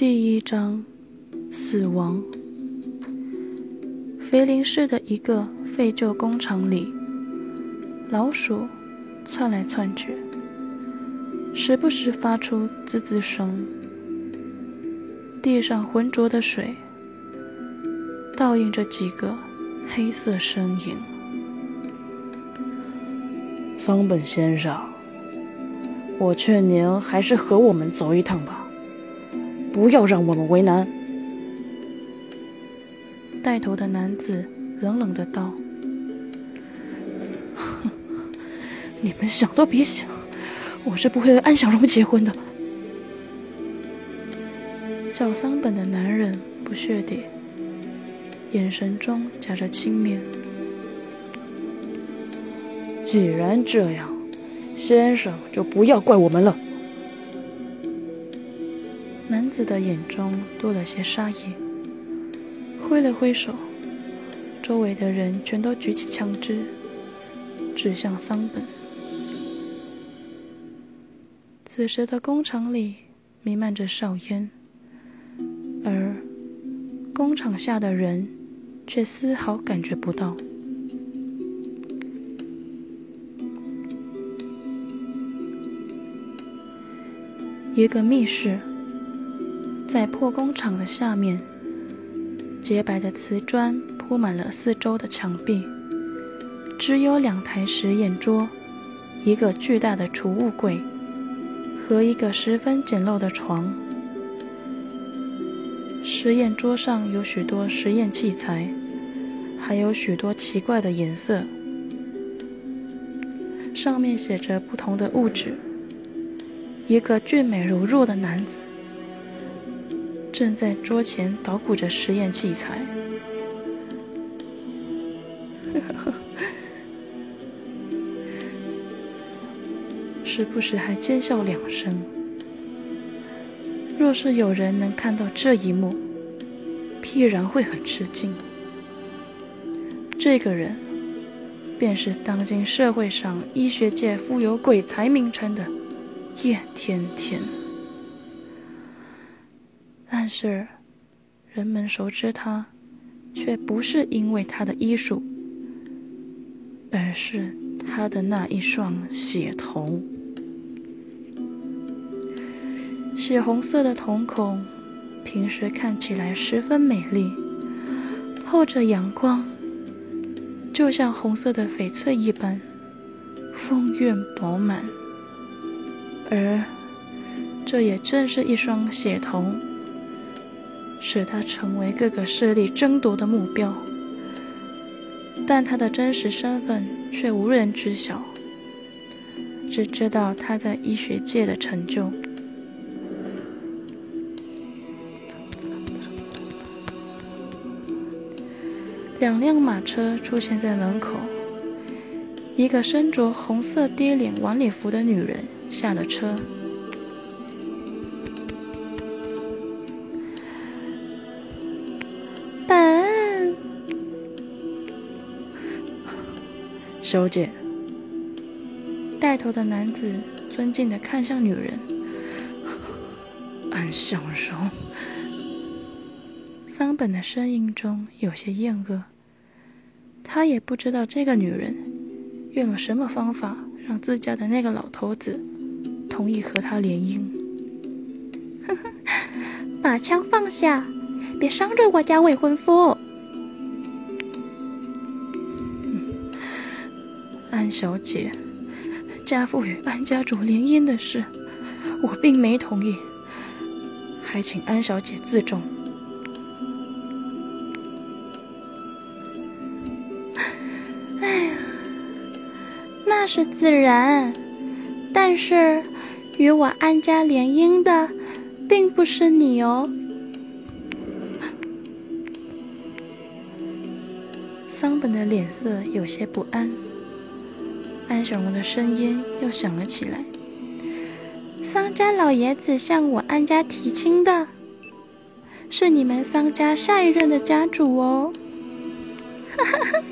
第一章，死亡。肥林市的一个废旧工厂里，老鼠窜来窜去，时不时发出滋滋声。地上浑浊的水，倒映着几个黑色身影。桑本先生，我劝您还是和我们走一趟吧。不要让我们为难。”带头的男子冷冷的道，“哼 你们想都别想，我是不会和安小荣结婚的。”叫桑本的男人不屑地，眼神中夹着轻蔑。既然这样，先生就不要怪我们了。男子的眼中多了些杀意，挥了挥手，周围的人全都举起枪支，指向桑本。此时的工厂里弥漫着硝烟，而工厂下的人却丝毫感觉不到。一个密室。在破工厂的下面，洁白的瓷砖铺满了四周的墙壁，只有两台实验桌，一个巨大的储物柜和一个十分简陋的床。实验桌上有许多实验器材，还有许多奇怪的颜色，上面写着不同的物质。一个俊美如若的男子。正在桌前捣鼓着实验器材，时不时还奸笑两声。若是有人能看到这一幕，必然会很吃惊。这个人，便是当今社会上医学界富有鬼才名称的叶天天。但是，人们熟知他，却不是因为他的医术，而是他的那一双血瞳。血红色的瞳孔，平时看起来十分美丽，透着阳光，就像红色的翡翠一般，丰润饱满。而这也正是一双血瞳。使他成为各个势力争夺的目标，但他的真实身份却无人知晓，只知道他在医学界的成就。两辆马车出现在门口，一个身着红色跌脸晚礼服的女人下了车。小姐，带头的男子尊敬的看向女人。安小荣，桑本的声音中有些厌恶。他也不知道这个女人用了什么方法让自家的那个老头子同意和他联姻。把枪放下，别伤着我家未婚夫。安小姐，家父与安家主联姻的事，我并没同意，还请安小姐自重。哎呀，那是自然，但是与我安家联姻的，并不是你哦。桑本的脸色有些不安。安小荣的声音又响了起来：“桑家老爷子向我安家提亲的，是你们桑家下一任的家主哦。”哈哈哈。